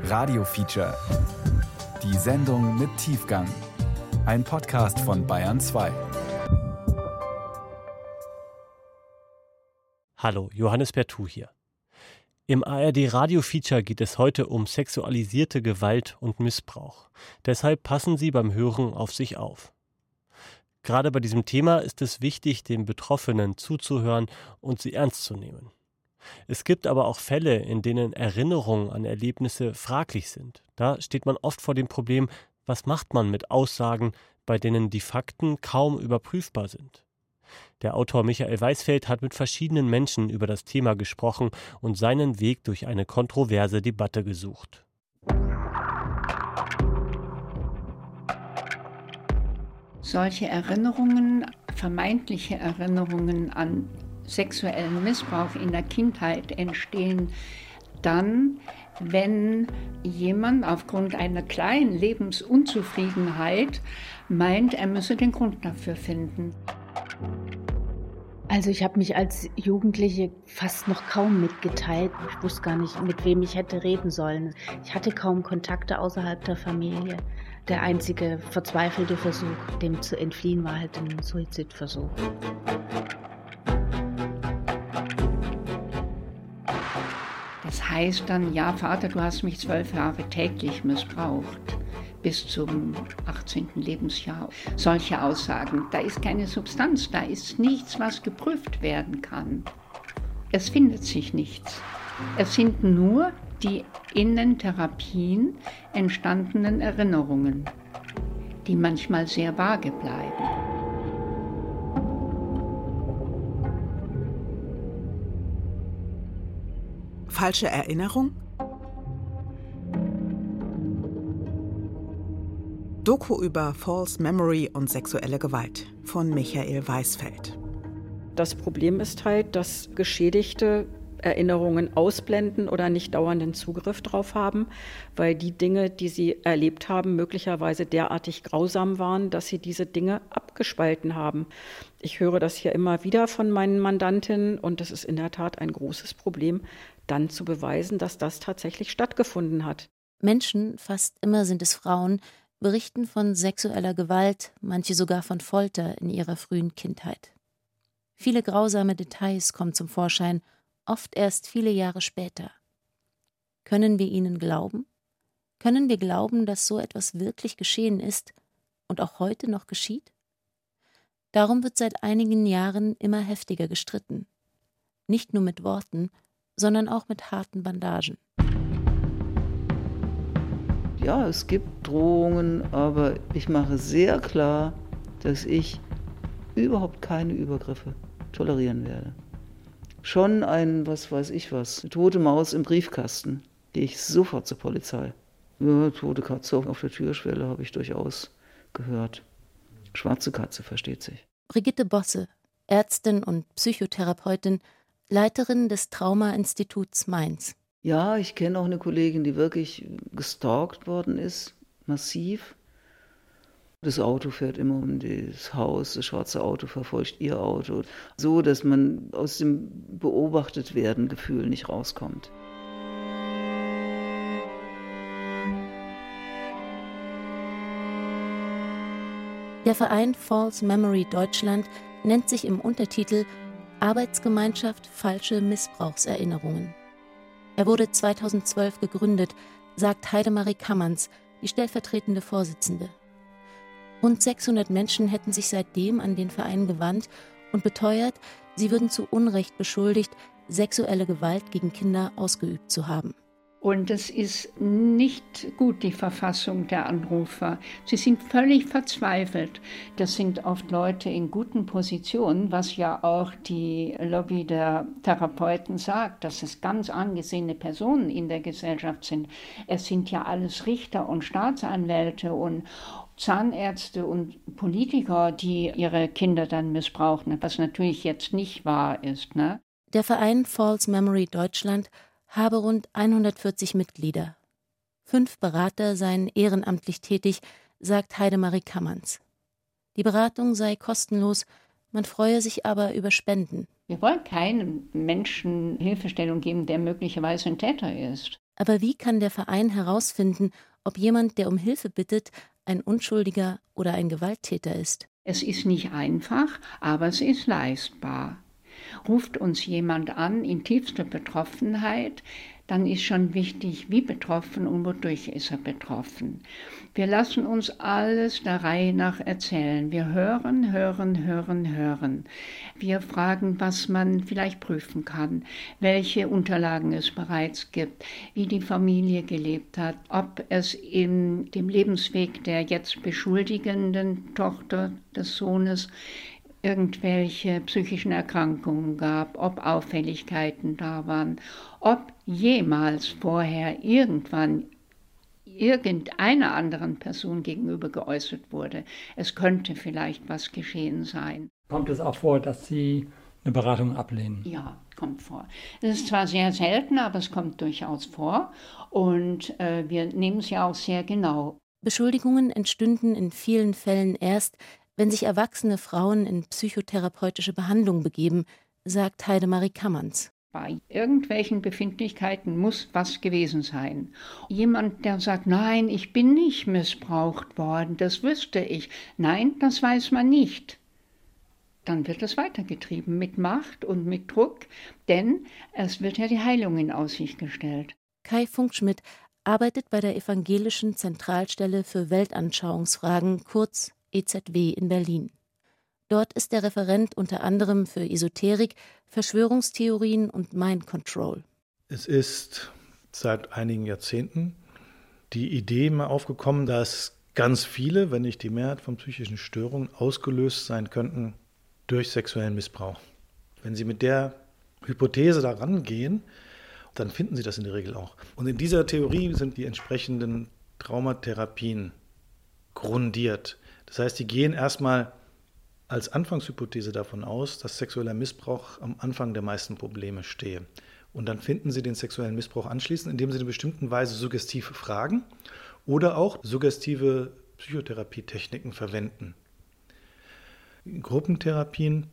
Radio Feature. Die Sendung mit Tiefgang. Ein Podcast von Bayern 2. Hallo, Johannes Bertou hier. Im ARD Radio Feature geht es heute um sexualisierte Gewalt und Missbrauch. Deshalb passen Sie beim Hören auf sich auf. Gerade bei diesem Thema ist es wichtig, den Betroffenen zuzuhören und sie ernst zu nehmen. Es gibt aber auch Fälle, in denen Erinnerungen an Erlebnisse fraglich sind. Da steht man oft vor dem Problem, was macht man mit Aussagen, bei denen die Fakten kaum überprüfbar sind. Der Autor Michael Weisfeld hat mit verschiedenen Menschen über das Thema gesprochen und seinen Weg durch eine kontroverse Debatte gesucht. Solche Erinnerungen, vermeintliche Erinnerungen an sexuellen Missbrauch in der Kindheit entstehen dann, wenn jemand aufgrund einer kleinen Lebensunzufriedenheit meint, er müsse den Grund dafür finden. Also ich habe mich als Jugendliche fast noch kaum mitgeteilt. Ich wusste gar nicht, mit wem ich hätte reden sollen. Ich hatte kaum Kontakte außerhalb der Familie. Der einzige verzweifelte Versuch, dem zu entfliehen, war halt ein Suizidversuch. Das heißt dann, ja Vater, du hast mich zwölf Jahre täglich missbraucht bis zum 18. Lebensjahr. Solche Aussagen, da ist keine Substanz, da ist nichts, was geprüft werden kann. Es findet sich nichts. Es sind nur die in den Therapien entstandenen Erinnerungen, die manchmal sehr vage bleiben. Falsche Erinnerung? Doku über False Memory und sexuelle Gewalt von Michael Weisfeld. Das Problem ist halt, dass Geschädigte Erinnerungen ausblenden oder nicht dauernden Zugriff drauf haben, weil die Dinge, die sie erlebt haben, möglicherweise derartig grausam waren, dass sie diese Dinge abgespalten haben. Ich höre das hier immer wieder von meinen Mandantinnen und das ist in der Tat ein großes Problem, dann zu beweisen, dass das tatsächlich stattgefunden hat. Menschen, fast immer sind es Frauen, berichten von sexueller Gewalt, manche sogar von Folter in ihrer frühen Kindheit. Viele grausame Details kommen zum Vorschein, oft erst viele Jahre später. Können wir ihnen glauben? Können wir glauben, dass so etwas wirklich geschehen ist und auch heute noch geschieht? Darum wird seit einigen Jahren immer heftiger gestritten. Nicht nur mit Worten, sondern auch mit harten Bandagen. Ja, es gibt Drohungen, aber ich mache sehr klar, dass ich überhaupt keine Übergriffe tolerieren werde. Schon ein, was weiß ich was, eine tote Maus im Briefkasten, gehe ich sofort zur Polizei. Ja, tote Katze auf der Türschwelle habe ich durchaus gehört. Schwarze Katze versteht sich. Brigitte Bosse, Ärztin und Psychotherapeutin, Leiterin des Trauma-Instituts Mainz. Ja, ich kenne auch eine Kollegin, die wirklich gestalkt worden ist, massiv. Das Auto fährt immer um das Haus, das schwarze Auto verfolgt ihr Auto, so dass man aus dem beobachtet werden Gefühl nicht rauskommt. Der Verein False Memory Deutschland nennt sich im Untertitel Arbeitsgemeinschaft Falsche Missbrauchserinnerungen. Er wurde 2012 gegründet, sagt Heidemarie Kammerns, die stellvertretende Vorsitzende. Rund 600 Menschen hätten sich seitdem an den Verein gewandt und beteuert, sie würden zu Unrecht beschuldigt, sexuelle Gewalt gegen Kinder ausgeübt zu haben. Und es ist nicht gut, die Verfassung der Anrufer. Sie sind völlig verzweifelt. Das sind oft Leute in guten Positionen, was ja auch die Lobby der Therapeuten sagt, dass es ganz angesehene Personen in der Gesellschaft sind. Es sind ja alles Richter und Staatsanwälte und Zahnärzte und Politiker, die ihre Kinder dann missbrauchen, was natürlich jetzt nicht wahr ist. Ne? Der Verein False Memory Deutschland habe rund 140 Mitglieder. Fünf Berater seien ehrenamtlich tätig, sagt Heidemarie Kammerns. Die Beratung sei kostenlos, man freue sich aber über Spenden. Wir wollen keinem Menschen Hilfestellung geben, der möglicherweise ein Täter ist. Aber wie kann der Verein herausfinden, ob jemand, der um Hilfe bittet, ein Unschuldiger oder ein Gewalttäter ist? Es ist nicht einfach, aber es ist leistbar. Ruft uns jemand an in tiefster Betroffenheit, dann ist schon wichtig, wie betroffen und wodurch ist er betroffen. Wir lassen uns alles der Reihe nach erzählen. Wir hören, hören, hören, hören. Wir fragen, was man vielleicht prüfen kann, welche Unterlagen es bereits gibt, wie die Familie gelebt hat, ob es in dem Lebensweg der jetzt beschuldigenden Tochter des Sohnes irgendwelche psychischen Erkrankungen gab, ob Auffälligkeiten da waren, ob jemals vorher irgendwann irgendeiner anderen Person gegenüber geäußert wurde. Es könnte vielleicht was geschehen sein. Kommt es auch vor, dass Sie eine Beratung ablehnen? Ja, kommt vor. Es ist zwar sehr selten, aber es kommt durchaus vor und äh, wir nehmen es ja auch sehr genau. Beschuldigungen entstünden in vielen Fällen erst, wenn sich erwachsene Frauen in psychotherapeutische Behandlung begeben, sagt Heidemarie Kammerns. Bei irgendwelchen Befindlichkeiten muss was gewesen sein. Jemand, der sagt, nein, ich bin nicht missbraucht worden, das wüsste ich. Nein, das weiß man nicht. Dann wird es weitergetrieben mit Macht und mit Druck, denn es wird ja die Heilung in Aussicht gestellt. Kai Funkschmidt arbeitet bei der Evangelischen Zentralstelle für Weltanschauungsfragen, kurz EZW in Berlin. Dort ist der Referent unter anderem für Esoterik, Verschwörungstheorien und Mind Control. Es ist seit einigen Jahrzehnten die Idee mal aufgekommen, dass ganz viele, wenn nicht die Mehrheit von psychischen Störungen ausgelöst sein könnten durch sexuellen Missbrauch. Wenn Sie mit der Hypothese da rangehen, dann finden Sie das in der Regel auch. Und in dieser Theorie sind die entsprechenden Traumatherapien grundiert. Das heißt, die gehen erstmal als Anfangshypothese davon aus, dass sexueller Missbrauch am Anfang der meisten Probleme stehe. Und dann finden sie den sexuellen Missbrauch anschließend, indem sie in bestimmten Weise suggestiv fragen oder auch suggestive Psychotherapietechniken verwenden. Gruppentherapien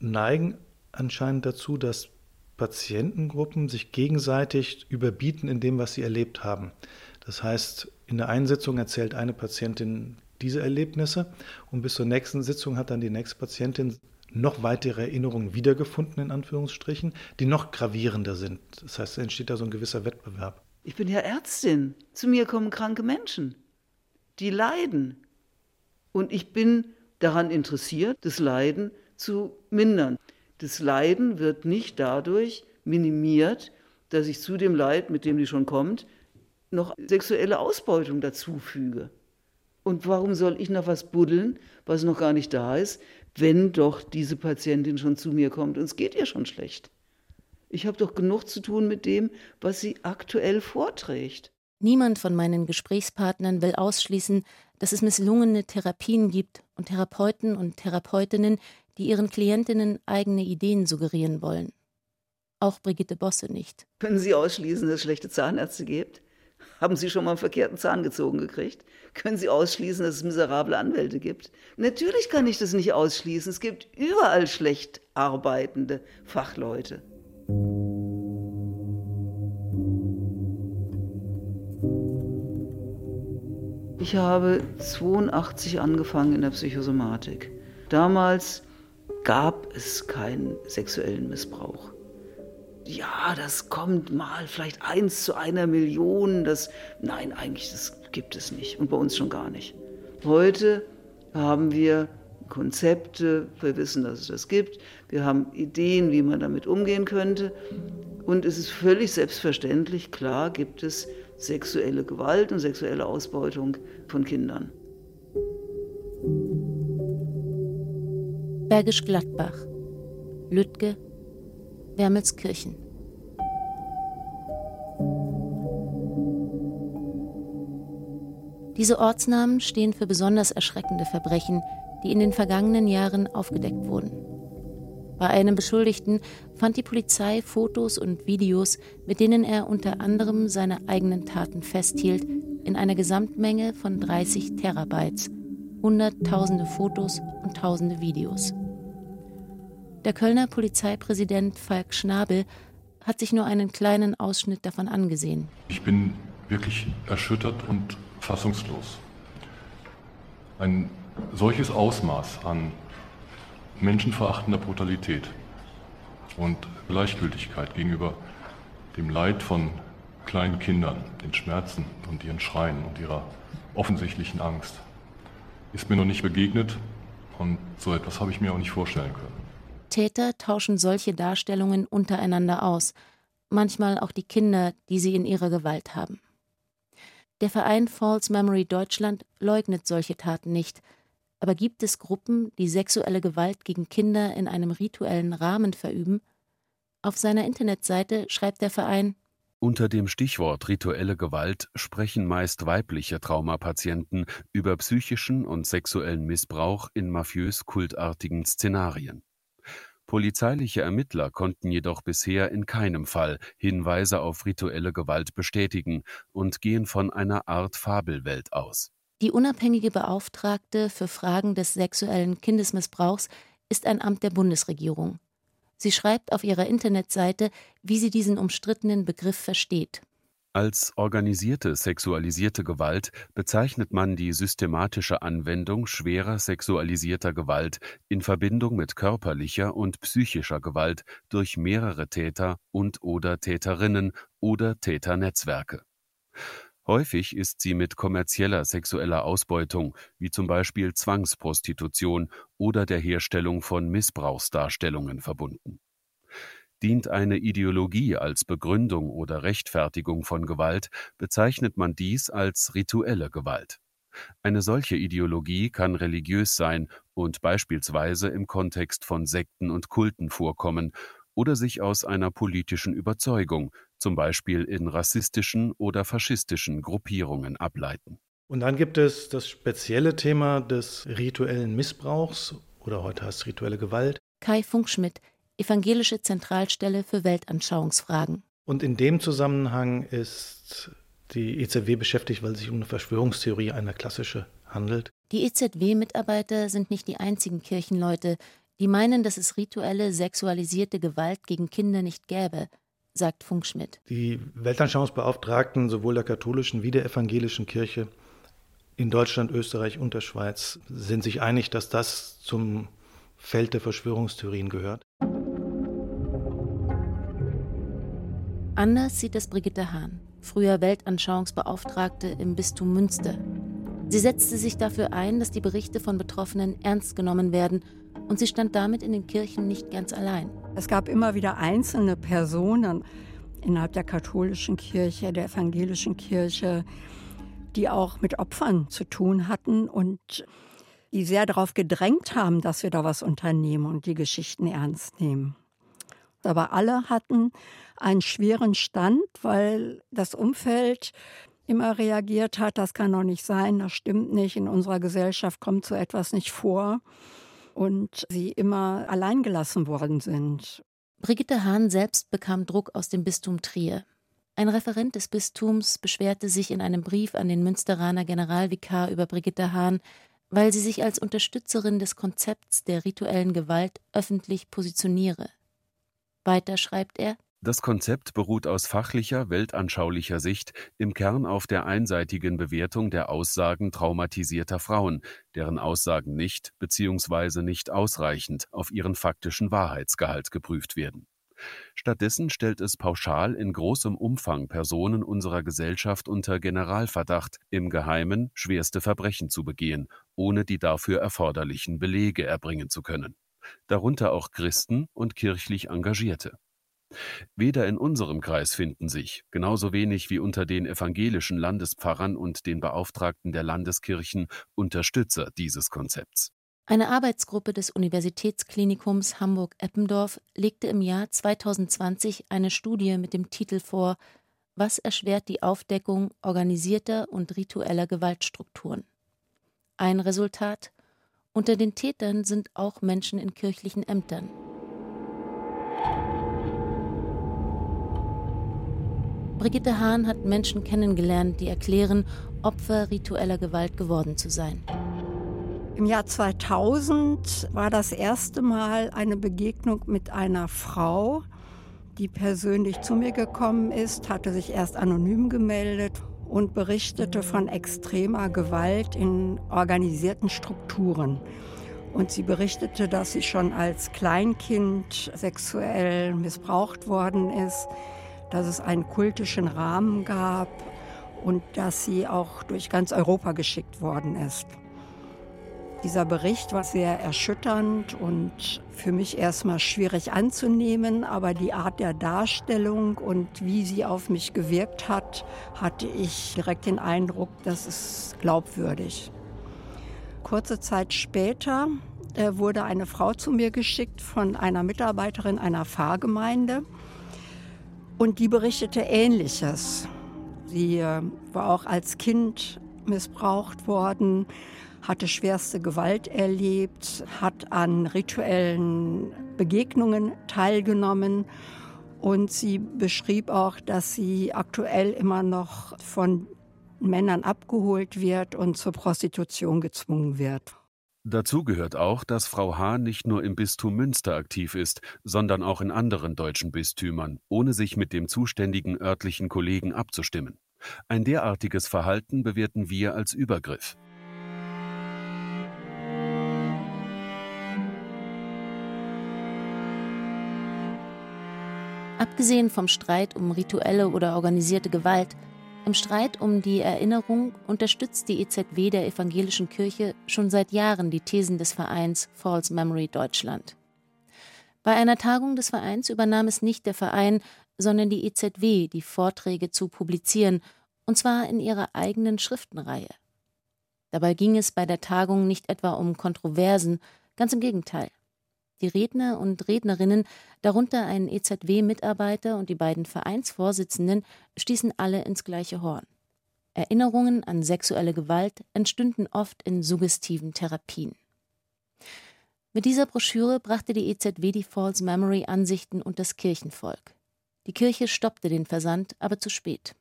neigen anscheinend dazu, dass Patientengruppen sich gegenseitig überbieten in dem, was sie erlebt haben. Das heißt, in der einen Sitzung erzählt eine Patientin diese Erlebnisse und bis zur nächsten Sitzung hat dann die nächste Patientin noch weitere Erinnerungen wiedergefunden, in Anführungsstrichen, die noch gravierender sind. Das heißt, es entsteht da so ein gewisser Wettbewerb. Ich bin ja Ärztin. Zu mir kommen kranke Menschen, die leiden. Und ich bin daran interessiert, das Leiden zu mindern. Das Leiden wird nicht dadurch minimiert, dass ich zu dem Leid, mit dem die schon kommt, noch sexuelle Ausbeutung dazufüge. Und warum soll ich noch was buddeln, was noch gar nicht da ist, wenn doch diese Patientin schon zu mir kommt und es geht ihr schon schlecht? Ich habe doch genug zu tun mit dem, was sie aktuell vorträgt. Niemand von meinen Gesprächspartnern will ausschließen, dass es misslungene Therapien gibt und Therapeuten und Therapeutinnen, die ihren Klientinnen eigene Ideen suggerieren wollen. Auch Brigitte Bosse nicht. Können Sie ausschließen, dass es schlechte Zahnärzte gibt? Haben Sie schon mal einen verkehrten Zahn gezogen gekriegt? Können Sie ausschließen, dass es miserable Anwälte gibt? Natürlich kann ich das nicht ausschließen. Es gibt überall schlecht arbeitende Fachleute. Ich habe 82 angefangen in der Psychosomatik. Damals gab es keinen sexuellen Missbrauch ja, das kommt mal vielleicht eins zu einer Million. Das, nein, eigentlich, das gibt es nicht und bei uns schon gar nicht. Heute haben wir Konzepte, wir wissen, dass es das gibt, wir haben Ideen, wie man damit umgehen könnte. Und es ist völlig selbstverständlich, klar gibt es sexuelle Gewalt und sexuelle Ausbeutung von Kindern. Bergisch Gladbach, Lüttge, Wermelskirchen. Diese Ortsnamen stehen für besonders erschreckende Verbrechen, die in den vergangenen Jahren aufgedeckt wurden. Bei einem Beschuldigten fand die Polizei Fotos und Videos, mit denen er unter anderem seine eigenen Taten festhielt, in einer Gesamtmenge von 30 Terabytes, Hunderttausende Fotos und Tausende Videos. Der Kölner Polizeipräsident Falk Schnabel hat sich nur einen kleinen Ausschnitt davon angesehen. Ich bin wirklich erschüttert und fassungslos. Ein solches Ausmaß an menschenverachtender Brutalität und Gleichgültigkeit gegenüber dem Leid von kleinen Kindern, den Schmerzen und ihren Schreien und ihrer offensichtlichen Angst, ist mir noch nicht begegnet und so etwas habe ich mir auch nicht vorstellen können. Täter tauschen solche Darstellungen untereinander aus, manchmal auch die Kinder, die sie in ihrer Gewalt haben. Der Verein False Memory Deutschland leugnet solche Taten nicht, aber gibt es Gruppen, die sexuelle Gewalt gegen Kinder in einem rituellen Rahmen verüben? Auf seiner Internetseite schreibt der Verein unter dem Stichwort rituelle Gewalt sprechen meist weibliche Traumapatienten über psychischen und sexuellen Missbrauch in mafiös-kultartigen Szenarien. Polizeiliche Ermittler konnten jedoch bisher in keinem Fall Hinweise auf rituelle Gewalt bestätigen und gehen von einer Art Fabelwelt aus. Die unabhängige Beauftragte für Fragen des sexuellen Kindesmissbrauchs ist ein Amt der Bundesregierung. Sie schreibt auf ihrer Internetseite, wie sie diesen umstrittenen Begriff versteht. Als organisierte sexualisierte Gewalt bezeichnet man die systematische Anwendung schwerer sexualisierter Gewalt in Verbindung mit körperlicher und psychischer Gewalt durch mehrere Täter und/oder Täterinnen oder Täternetzwerke. Häufig ist sie mit kommerzieller sexueller Ausbeutung, wie zum Beispiel Zwangsprostitution oder der Herstellung von Missbrauchsdarstellungen verbunden. Dient eine Ideologie als Begründung oder Rechtfertigung von Gewalt, bezeichnet man dies als rituelle Gewalt. Eine solche Ideologie kann religiös sein und beispielsweise im Kontext von Sekten und Kulten vorkommen oder sich aus einer politischen Überzeugung, zum Beispiel in rassistischen oder faschistischen Gruppierungen, ableiten. Und dann gibt es das spezielle Thema des rituellen Missbrauchs oder heute heißt es rituelle Gewalt. Kai Funkschmidt, Evangelische Zentralstelle für Weltanschauungsfragen. Und in dem Zusammenhang ist die EZW beschäftigt, weil es sich um eine Verschwörungstheorie einer klassische handelt. Die EZW-Mitarbeiter sind nicht die einzigen Kirchenleute, die meinen, dass es rituelle, sexualisierte Gewalt gegen Kinder nicht gäbe, sagt Funkschmidt. Die Weltanschauungsbeauftragten sowohl der katholischen wie der evangelischen Kirche in Deutschland, Österreich und der Schweiz sind sich einig, dass das zum Feld der Verschwörungstheorien gehört. Anders sieht es Brigitte Hahn, früher Weltanschauungsbeauftragte im Bistum Münster. Sie setzte sich dafür ein, dass die Berichte von Betroffenen ernst genommen werden und sie stand damit in den Kirchen nicht ganz allein. Es gab immer wieder einzelne Personen innerhalb der katholischen Kirche, der evangelischen Kirche, die auch mit Opfern zu tun hatten und die sehr darauf gedrängt haben, dass wir da was unternehmen und die Geschichten ernst nehmen. Aber alle hatten einen schweren Stand, weil das Umfeld immer reagiert hat, das kann doch nicht sein, das stimmt nicht, in unserer Gesellschaft kommt so etwas nicht vor und sie immer alleingelassen worden sind. Brigitte Hahn selbst bekam Druck aus dem Bistum Trier. Ein Referent des Bistums beschwerte sich in einem Brief an den Münsteraner Generalvikar über Brigitte Hahn, weil sie sich als Unterstützerin des Konzepts der rituellen Gewalt öffentlich positioniere. Weiter schreibt er das Konzept beruht aus fachlicher, weltanschaulicher Sicht im Kern auf der einseitigen Bewertung der Aussagen traumatisierter Frauen, deren Aussagen nicht bzw. nicht ausreichend auf ihren faktischen Wahrheitsgehalt geprüft werden. Stattdessen stellt es pauschal in großem Umfang Personen unserer Gesellschaft unter Generalverdacht, im Geheimen schwerste Verbrechen zu begehen, ohne die dafür erforderlichen Belege erbringen zu können. Darunter auch Christen und kirchlich Engagierte. Weder in unserem Kreis finden sich, genauso wenig wie unter den evangelischen Landespfarrern und den Beauftragten der Landeskirchen, Unterstützer dieses Konzepts. Eine Arbeitsgruppe des Universitätsklinikums Hamburg-Eppendorf legte im Jahr 2020 eine Studie mit dem Titel vor Was erschwert die Aufdeckung organisierter und ritueller Gewaltstrukturen? Ein Resultat Unter den Tätern sind auch Menschen in kirchlichen Ämtern. Brigitte Hahn hat Menschen kennengelernt, die erklären, Opfer ritueller Gewalt geworden zu sein. Im Jahr 2000 war das erste Mal eine Begegnung mit einer Frau, die persönlich zu mir gekommen ist, hatte sich erst anonym gemeldet und berichtete von extremer Gewalt in organisierten Strukturen. Und sie berichtete, dass sie schon als Kleinkind sexuell missbraucht worden ist, dass es einen kultischen Rahmen gab und dass sie auch durch ganz Europa geschickt worden ist. Dieser Bericht war sehr erschütternd und für mich erstmal schwierig anzunehmen, aber die Art der Darstellung und wie sie auf mich gewirkt hat, hatte ich direkt den Eindruck, das ist glaubwürdig. Kurze Zeit später äh, wurde eine Frau zu mir geschickt von einer Mitarbeiterin einer Pfarrgemeinde und die berichtete Ähnliches. Sie äh, war auch als Kind missbraucht worden, hatte schwerste Gewalt erlebt, hat an rituellen Begegnungen teilgenommen und sie beschrieb auch, dass sie aktuell immer noch von Männern abgeholt wird und zur Prostitution gezwungen wird. Dazu gehört auch, dass Frau H. nicht nur im Bistum Münster aktiv ist, sondern auch in anderen deutschen Bistümern, ohne sich mit dem zuständigen örtlichen Kollegen abzustimmen. Ein derartiges Verhalten bewerten wir als Übergriff. Abgesehen vom Streit um rituelle oder organisierte Gewalt im Streit um die Erinnerung unterstützt die EZW der Evangelischen Kirche schon seit Jahren die Thesen des Vereins False Memory Deutschland. Bei einer Tagung des Vereins übernahm es nicht der Verein, sondern die EZW, die Vorträge zu publizieren, und zwar in ihrer eigenen Schriftenreihe. Dabei ging es bei der Tagung nicht etwa um Kontroversen, ganz im Gegenteil. Die Redner und Rednerinnen, darunter ein EZW-Mitarbeiter und die beiden Vereinsvorsitzenden, stießen alle ins gleiche Horn. Erinnerungen an sexuelle Gewalt entstünden oft in suggestiven Therapien. Mit dieser Broschüre brachte die EZW die False Memory Ansichten und das Kirchenvolk. Die Kirche stoppte den Versand, aber zu spät.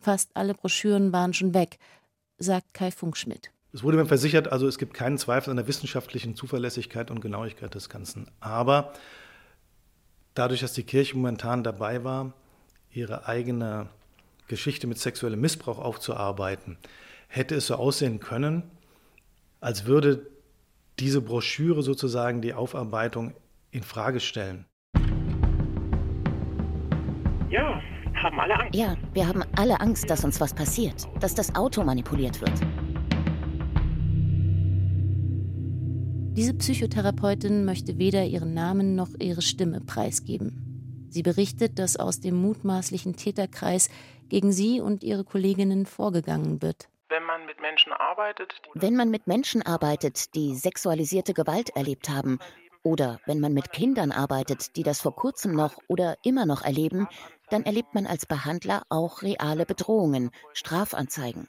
Fast alle Broschüren waren schon weg, sagt Kai Funkschmidt. Es wurde mir versichert, also es gibt keinen Zweifel an der wissenschaftlichen Zuverlässigkeit und Genauigkeit des Ganzen. Aber dadurch, dass die Kirche momentan dabei war, ihre eigene Geschichte mit sexuellem Missbrauch aufzuarbeiten, hätte es so aussehen können, als würde diese Broschüre sozusagen die Aufarbeitung in Frage stellen. Ja, haben alle Angst. Ja, wir haben alle Angst, dass uns was passiert, dass das Auto manipuliert wird. Diese Psychotherapeutin möchte weder ihren Namen noch ihre Stimme preisgeben. Sie berichtet, dass aus dem mutmaßlichen Täterkreis gegen sie und ihre Kolleginnen vorgegangen wird. Wenn man mit Menschen arbeitet, wenn man mit Menschen arbeitet, die sexualisierte Gewalt erlebt haben, oder wenn man mit Kindern arbeitet, die das vor kurzem noch oder immer noch erleben, dann erlebt man als Behandler auch reale Bedrohungen, Strafanzeigen.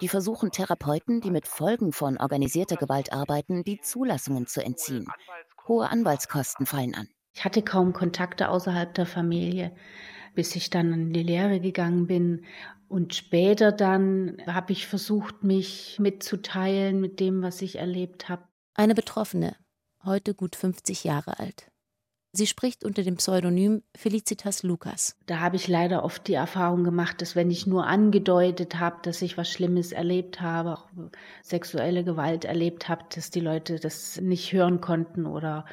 Die versuchen Therapeuten, die mit Folgen von organisierter Gewalt arbeiten, die Zulassungen zu entziehen. Hohe Anwaltskosten fallen an. Ich hatte kaum Kontakte außerhalb der Familie, bis ich dann in die Lehre gegangen bin. Und später dann habe ich versucht, mich mitzuteilen mit dem, was ich erlebt habe. Eine Betroffene, heute gut 50 Jahre alt. Sie spricht unter dem Pseudonym Felicitas Lucas. Da habe ich leider oft die Erfahrung gemacht, dass wenn ich nur angedeutet habe, dass ich was Schlimmes erlebt habe, auch sexuelle Gewalt erlebt habe, dass die Leute das nicht hören konnten oder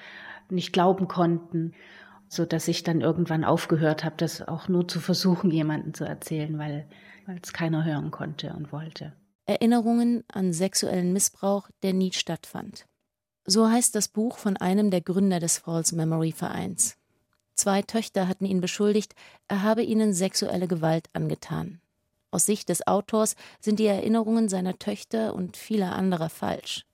nicht glauben konnten, so dass ich dann irgendwann aufgehört habe, das auch nur zu versuchen, jemandem zu erzählen, weil weil es keiner hören konnte und wollte. Erinnerungen an sexuellen Missbrauch, der nie stattfand. So heißt das Buch von einem der Gründer des False Memory Vereins. Zwei Töchter hatten ihn beschuldigt, er habe ihnen sexuelle Gewalt angetan. Aus Sicht des Autors sind die Erinnerungen seiner Töchter und vieler anderer falsch.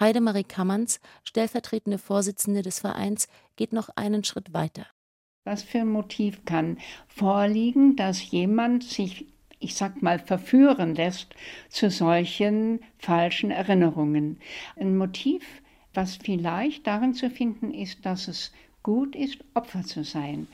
Heidemarie Kammerns, stellvertretende Vorsitzende des Vereins, geht noch einen Schritt weiter. Was für ein Motiv kann vorliegen, dass jemand sich ich sag mal, verführen lässt zu solchen falschen Erinnerungen. Ein Motiv, was vielleicht darin zu finden ist, dass es gut ist, Opfer zu sein.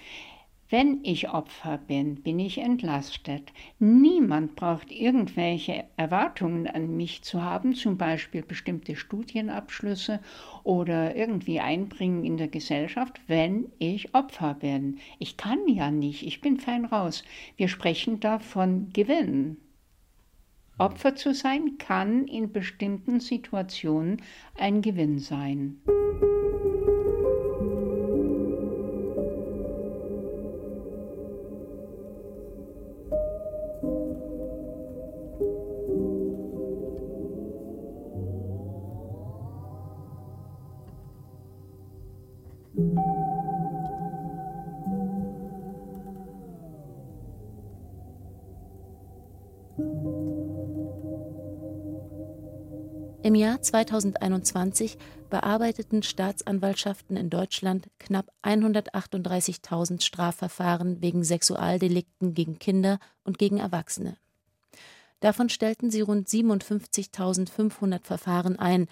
Wenn ich Opfer bin, bin ich entlastet. Niemand braucht irgendwelche Erwartungen an mich zu haben, zum Beispiel bestimmte Studienabschlüsse oder irgendwie einbringen in der Gesellschaft, wenn ich Opfer bin. Ich kann ja nicht, ich bin fein raus. Wir sprechen da von Gewinn. Opfer zu sein kann in bestimmten Situationen ein Gewinn sein. Im Jahr 2021 bearbeiteten Staatsanwaltschaften in Deutschland knapp 138.000 Strafverfahren wegen Sexualdelikten gegen Kinder und gegen Erwachsene. Davon stellten sie rund 57.500 Verfahren ein.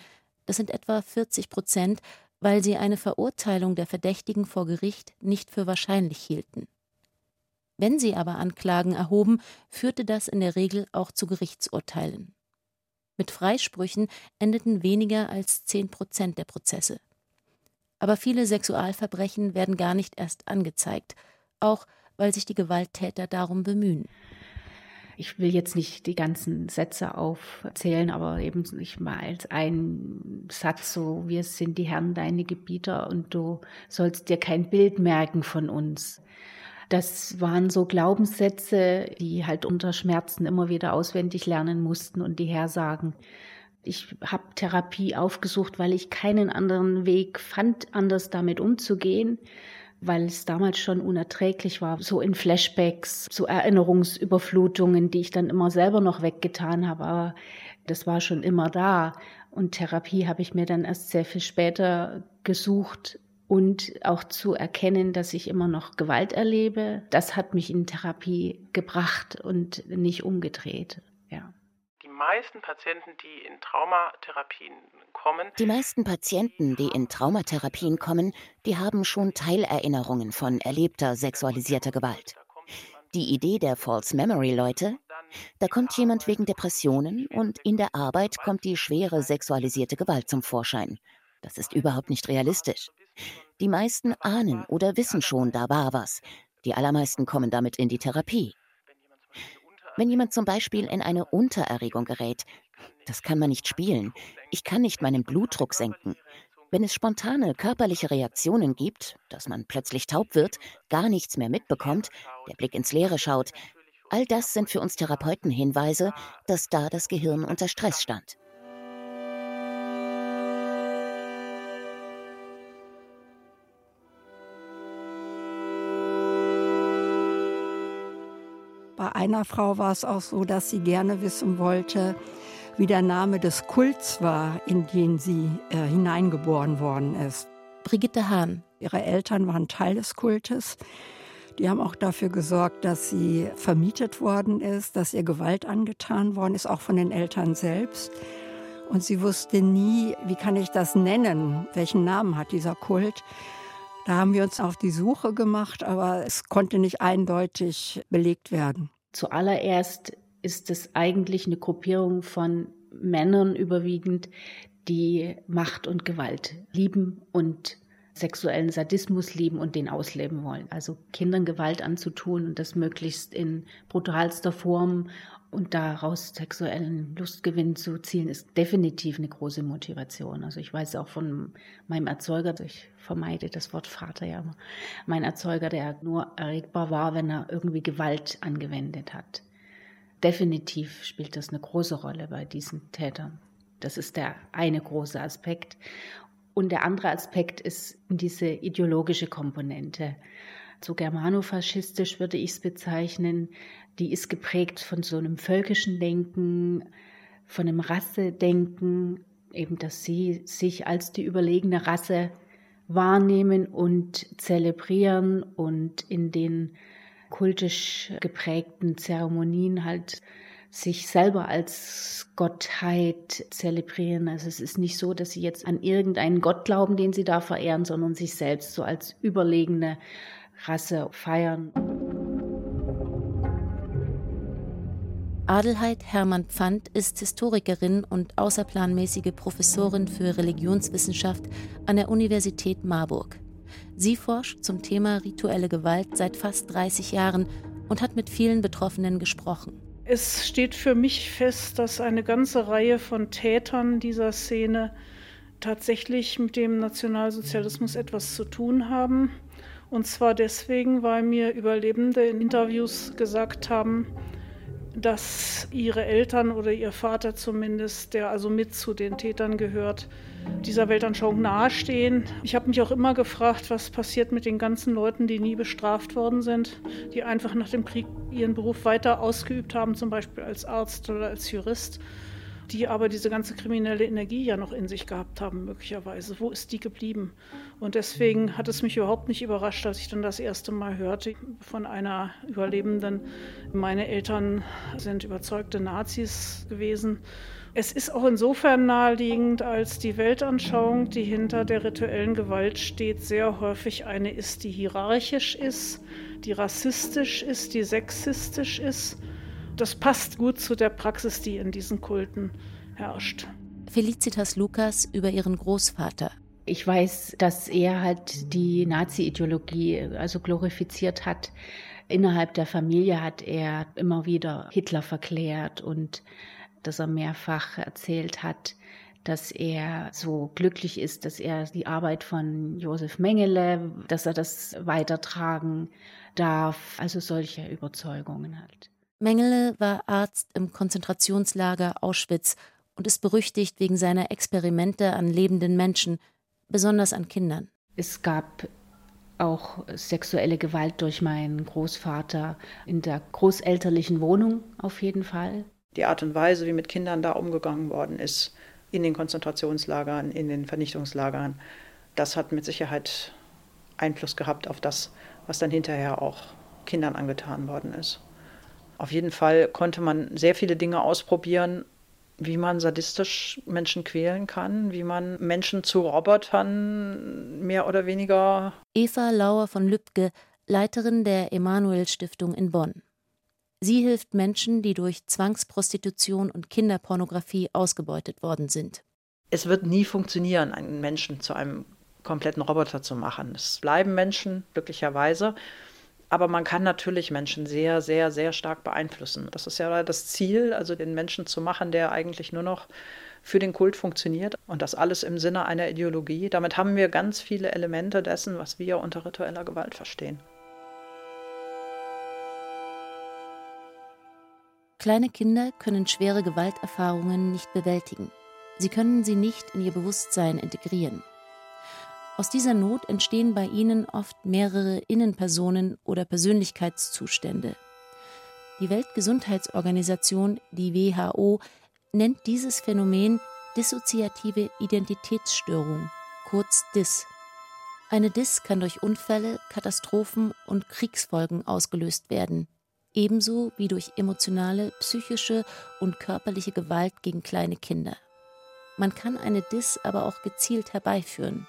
Das sind etwa 40 Prozent, weil sie eine Verurteilung der Verdächtigen vor Gericht nicht für wahrscheinlich hielten. Wenn sie aber Anklagen erhoben, führte das in der Regel auch zu Gerichtsurteilen. Mit Freisprüchen endeten weniger als 10 Prozent der Prozesse. Aber viele Sexualverbrechen werden gar nicht erst angezeigt, auch weil sich die Gewalttäter darum bemühen. Ich will jetzt nicht die ganzen Sätze aufzählen, aber eben nicht mal als einen Satz so, wir sind die Herren, deine Gebieter und du sollst dir kein Bild merken von uns. Das waren so Glaubenssätze, die halt unter Schmerzen immer wieder auswendig lernen mussten und die Hersagen. Ich habe Therapie aufgesucht, weil ich keinen anderen Weg fand, anders damit umzugehen, weil es damals schon unerträglich war, so in Flashbacks, so Erinnerungsüberflutungen, die ich dann immer selber noch weggetan habe, aber das war schon immer da. Und Therapie habe ich mir dann erst sehr viel später gesucht, und auch zu erkennen, dass ich immer noch Gewalt erlebe, das hat mich in Therapie gebracht und nicht umgedreht. Ja. Die meisten Patienten, die in Traumatherapien kommen, die meisten Patienten, die in Traumatherapien kommen, die haben schon Teilerinnerungen von erlebter sexualisierter Gewalt. Die Idee der False Memory Leute, da kommt jemand wegen Depressionen und in der Arbeit kommt die schwere sexualisierte Gewalt zum Vorschein. Das ist überhaupt nicht realistisch. Die meisten ahnen oder wissen schon, da war was. Die allermeisten kommen damit in die Therapie. Wenn jemand zum Beispiel in eine Untererregung gerät, das kann man nicht spielen. Ich kann nicht meinen Blutdruck senken. Wenn es spontane körperliche Reaktionen gibt, dass man plötzlich taub wird, gar nichts mehr mitbekommt, der Blick ins Leere schaut, all das sind für uns Therapeuten Hinweise, dass da das Gehirn unter Stress stand. Einer Frau war es auch so, dass sie gerne wissen wollte, wie der Name des Kults war, in den sie äh, hineingeboren worden ist. Brigitte Hahn. Ihre Eltern waren Teil des Kultes. Die haben auch dafür gesorgt, dass sie vermietet worden ist, dass ihr Gewalt angetan worden ist, auch von den Eltern selbst. Und sie wusste nie, wie kann ich das nennen? Welchen Namen hat dieser Kult? Da haben wir uns auf die Suche gemacht, aber es konnte nicht eindeutig belegt werden. Zuallererst ist es eigentlich eine Gruppierung von Männern überwiegend, die Macht und Gewalt lieben und sexuellen Sadismus lieben und den ausleben wollen. Also Kindern Gewalt anzutun und das möglichst in brutalster Form und daraus sexuellen Lustgewinn zu zielen, ist definitiv eine große Motivation. Also ich weiß auch von meinem Erzeuger, ich vermeide das Wort Vater ja immer, mein Erzeuger, der nur erregbar war, wenn er irgendwie Gewalt angewendet hat. Definitiv spielt das eine große Rolle bei diesen Tätern. Das ist der eine große Aspekt. Und der andere Aspekt ist diese ideologische Komponente. So germanofaschistisch würde ich es bezeichnen, die ist geprägt von so einem völkischen Denken, von einem Rassedenken, eben dass sie sich als die überlegene Rasse wahrnehmen und zelebrieren und in den kultisch geprägten Zeremonien halt sich selber als Gottheit zelebrieren. Also es ist nicht so, dass sie jetzt an irgendeinen Gott glauben, den sie da verehren, sondern sich selbst so als überlegene Rasse feiern. Adelheid Hermann Pfand ist Historikerin und außerplanmäßige Professorin für Religionswissenschaft an der Universität Marburg. Sie forscht zum Thema rituelle Gewalt seit fast 30 Jahren und hat mit vielen Betroffenen gesprochen. Es steht für mich fest, dass eine ganze Reihe von Tätern dieser Szene tatsächlich mit dem Nationalsozialismus etwas zu tun haben. Und zwar deswegen, weil mir Überlebende in Interviews gesagt haben, dass ihre Eltern oder ihr Vater zumindest, der also mit zu den Tätern gehört, dieser Weltanschauung nahestehen. Ich habe mich auch immer gefragt, was passiert mit den ganzen Leuten, die nie bestraft worden sind, die einfach nach dem Krieg ihren Beruf weiter ausgeübt haben, zum Beispiel als Arzt oder als Jurist die aber diese ganze kriminelle Energie ja noch in sich gehabt haben, möglicherweise. Wo ist die geblieben? Und deswegen hat es mich überhaupt nicht überrascht, als ich dann das erste Mal hörte von einer Überlebenden, meine Eltern sind überzeugte Nazis gewesen. Es ist auch insofern naheliegend, als die Weltanschauung, die hinter der rituellen Gewalt steht, sehr häufig eine ist, die hierarchisch ist, die rassistisch ist, die sexistisch ist das passt gut zu der Praxis, die in diesen Kulten herrscht. Felicitas Lukas über ihren Großvater. Ich weiß, dass er halt die Nazi-Ideologie also glorifiziert hat. Innerhalb der Familie hat er immer wieder Hitler verklärt und dass er mehrfach erzählt hat, dass er so glücklich ist, dass er die Arbeit von Josef Mengele, dass er das weitertragen darf. Also solche Überzeugungen halt. Mengele war Arzt im Konzentrationslager Auschwitz und ist berüchtigt wegen seiner Experimente an lebenden Menschen, besonders an Kindern. Es gab auch sexuelle Gewalt durch meinen Großvater in der großelterlichen Wohnung auf jeden Fall. Die Art und Weise, wie mit Kindern da umgegangen worden ist, in den Konzentrationslagern, in den Vernichtungslagern, das hat mit Sicherheit Einfluss gehabt auf das, was dann hinterher auch Kindern angetan worden ist. Auf jeden Fall konnte man sehr viele Dinge ausprobieren, wie man sadistisch Menschen quälen kann, wie man Menschen zu Robotern mehr oder weniger. Eva Lauer von Lübcke, Leiterin der Emanuel Stiftung in Bonn. Sie hilft Menschen, die durch Zwangsprostitution und Kinderpornografie ausgebeutet worden sind. Es wird nie funktionieren, einen Menschen zu einem kompletten Roboter zu machen. Es bleiben Menschen, glücklicherweise. Aber man kann natürlich Menschen sehr, sehr, sehr stark beeinflussen. Das ist ja das Ziel, also den Menschen zu machen, der eigentlich nur noch für den Kult funktioniert und das alles im Sinne einer Ideologie. Damit haben wir ganz viele Elemente dessen, was wir unter ritueller Gewalt verstehen. Kleine Kinder können schwere Gewalterfahrungen nicht bewältigen. Sie können sie nicht in ihr Bewusstsein integrieren. Aus dieser Not entstehen bei ihnen oft mehrere Innenpersonen oder Persönlichkeitszustände. Die Weltgesundheitsorganisation, die WHO, nennt dieses Phänomen dissoziative Identitätsstörung, kurz DIS. Eine DIS kann durch Unfälle, Katastrophen und Kriegsfolgen ausgelöst werden, ebenso wie durch emotionale, psychische und körperliche Gewalt gegen kleine Kinder. Man kann eine DIS aber auch gezielt herbeiführen.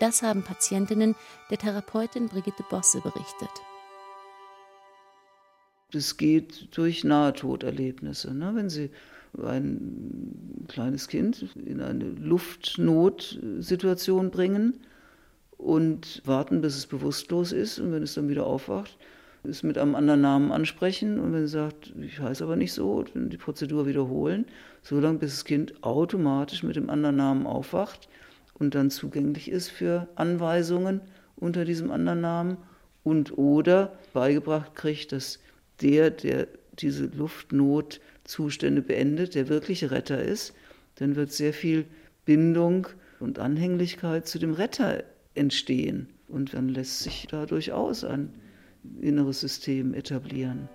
Das haben Patientinnen der Therapeutin Brigitte Bosse berichtet. Das geht durch Nahtoderlebnisse. Ne? Wenn Sie ein kleines Kind in eine Luftnotsituation bringen und warten, bis es bewusstlos ist und wenn es dann wieder aufwacht, es mit einem anderen Namen ansprechen und wenn es sagt, ich heiße aber nicht so, dann die Prozedur wiederholen, so lange bis das Kind automatisch mit dem anderen Namen aufwacht und dann zugänglich ist für Anweisungen unter diesem anderen Namen und oder beigebracht kriegt, dass der, der diese Luftnotzustände beendet, der wirkliche Retter ist, dann wird sehr viel Bindung und Anhänglichkeit zu dem Retter entstehen. Und dann lässt sich da durchaus ein inneres System etablieren.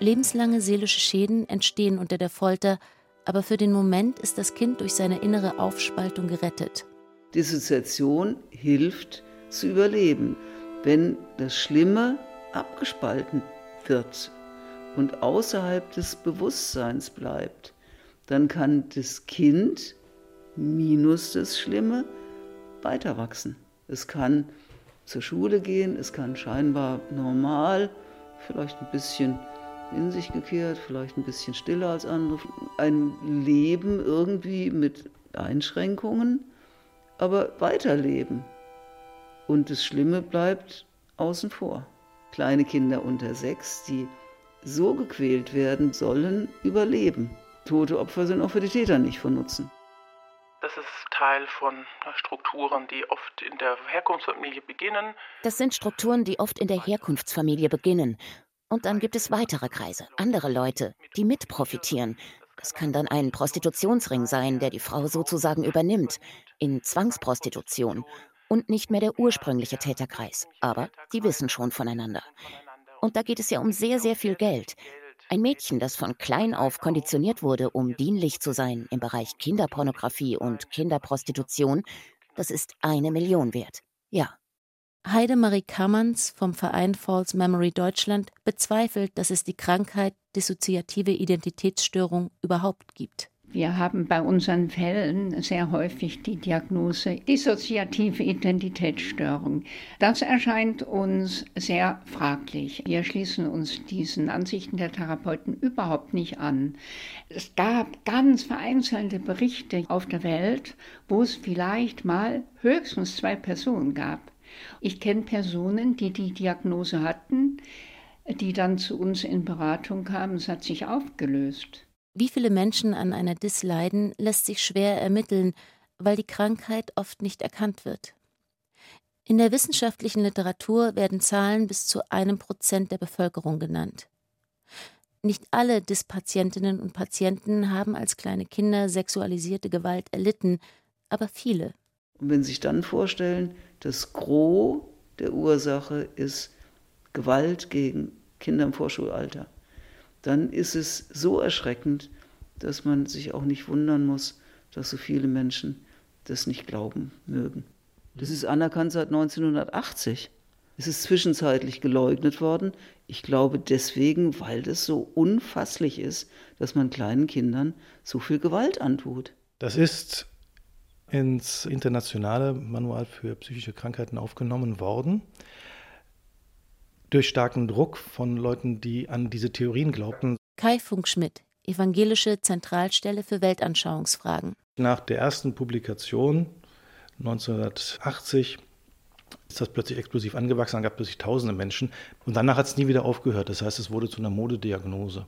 Lebenslange seelische Schäden entstehen unter der Folter, aber für den Moment ist das Kind durch seine innere Aufspaltung gerettet. Dissoziation hilft zu überleben. Wenn das Schlimme abgespalten wird und außerhalb des Bewusstseins bleibt, dann kann das Kind minus das Schlimme weiter wachsen. Es kann zur Schule gehen, es kann scheinbar normal, vielleicht ein bisschen in sich gekehrt, vielleicht ein bisschen stiller als andere, ein Leben irgendwie mit Einschränkungen, aber weiterleben. Und das Schlimme bleibt außen vor. Kleine Kinder unter sechs, die so gequält werden sollen, überleben. Tote Opfer sind auch für die Täter nicht von Nutzen. Das ist Teil von Strukturen, die oft in der Herkunftsfamilie beginnen. Das sind Strukturen, die oft in der Herkunftsfamilie beginnen. Und dann gibt es weitere Kreise, andere Leute, die mit profitieren. Das kann dann ein Prostitutionsring sein, der die Frau sozusagen übernimmt, in Zwangsprostitution und nicht mehr der ursprüngliche Täterkreis. Aber die wissen schon voneinander. Und da geht es ja um sehr, sehr viel Geld. Ein Mädchen, das von klein auf konditioniert wurde, um dienlich zu sein im Bereich Kinderpornografie und Kinderprostitution, das ist eine Million wert. Ja. Heidemarie Kammerns vom Verein False Memory Deutschland bezweifelt, dass es die Krankheit dissoziative Identitätsstörung überhaupt gibt. Wir haben bei unseren Fällen sehr häufig die Diagnose dissoziative Identitätsstörung. Das erscheint uns sehr fraglich. Wir schließen uns diesen Ansichten der Therapeuten überhaupt nicht an. Es gab ganz vereinzelte Berichte auf der Welt, wo es vielleicht mal höchstens zwei Personen gab. Ich kenne Personen, die die Diagnose hatten, die dann zu uns in Beratung kamen. Es hat sich aufgelöst. Wie viele Menschen an einer Dis leiden, lässt sich schwer ermitteln, weil die Krankheit oft nicht erkannt wird. In der wissenschaftlichen Literatur werden Zahlen bis zu einem Prozent der Bevölkerung genannt. Nicht alle Dis-Patientinnen und Patienten haben als kleine Kinder sexualisierte Gewalt erlitten, aber viele. Und wenn Sie sich dann vorstellen, das Gros der Ursache ist Gewalt gegen Kinder im Vorschulalter, dann ist es so erschreckend, dass man sich auch nicht wundern muss, dass so viele Menschen das nicht glauben mögen. Das ist anerkannt seit 1980. Es ist zwischenzeitlich geleugnet worden. Ich glaube deswegen, weil das so unfasslich ist, dass man kleinen Kindern so viel Gewalt antut. Das ist ins internationale Manual für psychische Krankheiten aufgenommen worden durch starken Druck von Leuten, die an diese Theorien glaubten. Kai Funkschmidt, Evangelische Zentralstelle für Weltanschauungsfragen. Nach der ersten Publikation 1980 ist das plötzlich explosiv angewachsen, dann gab es plötzlich tausende Menschen und danach hat es nie wieder aufgehört. Das heißt, es wurde zu einer Modediagnose.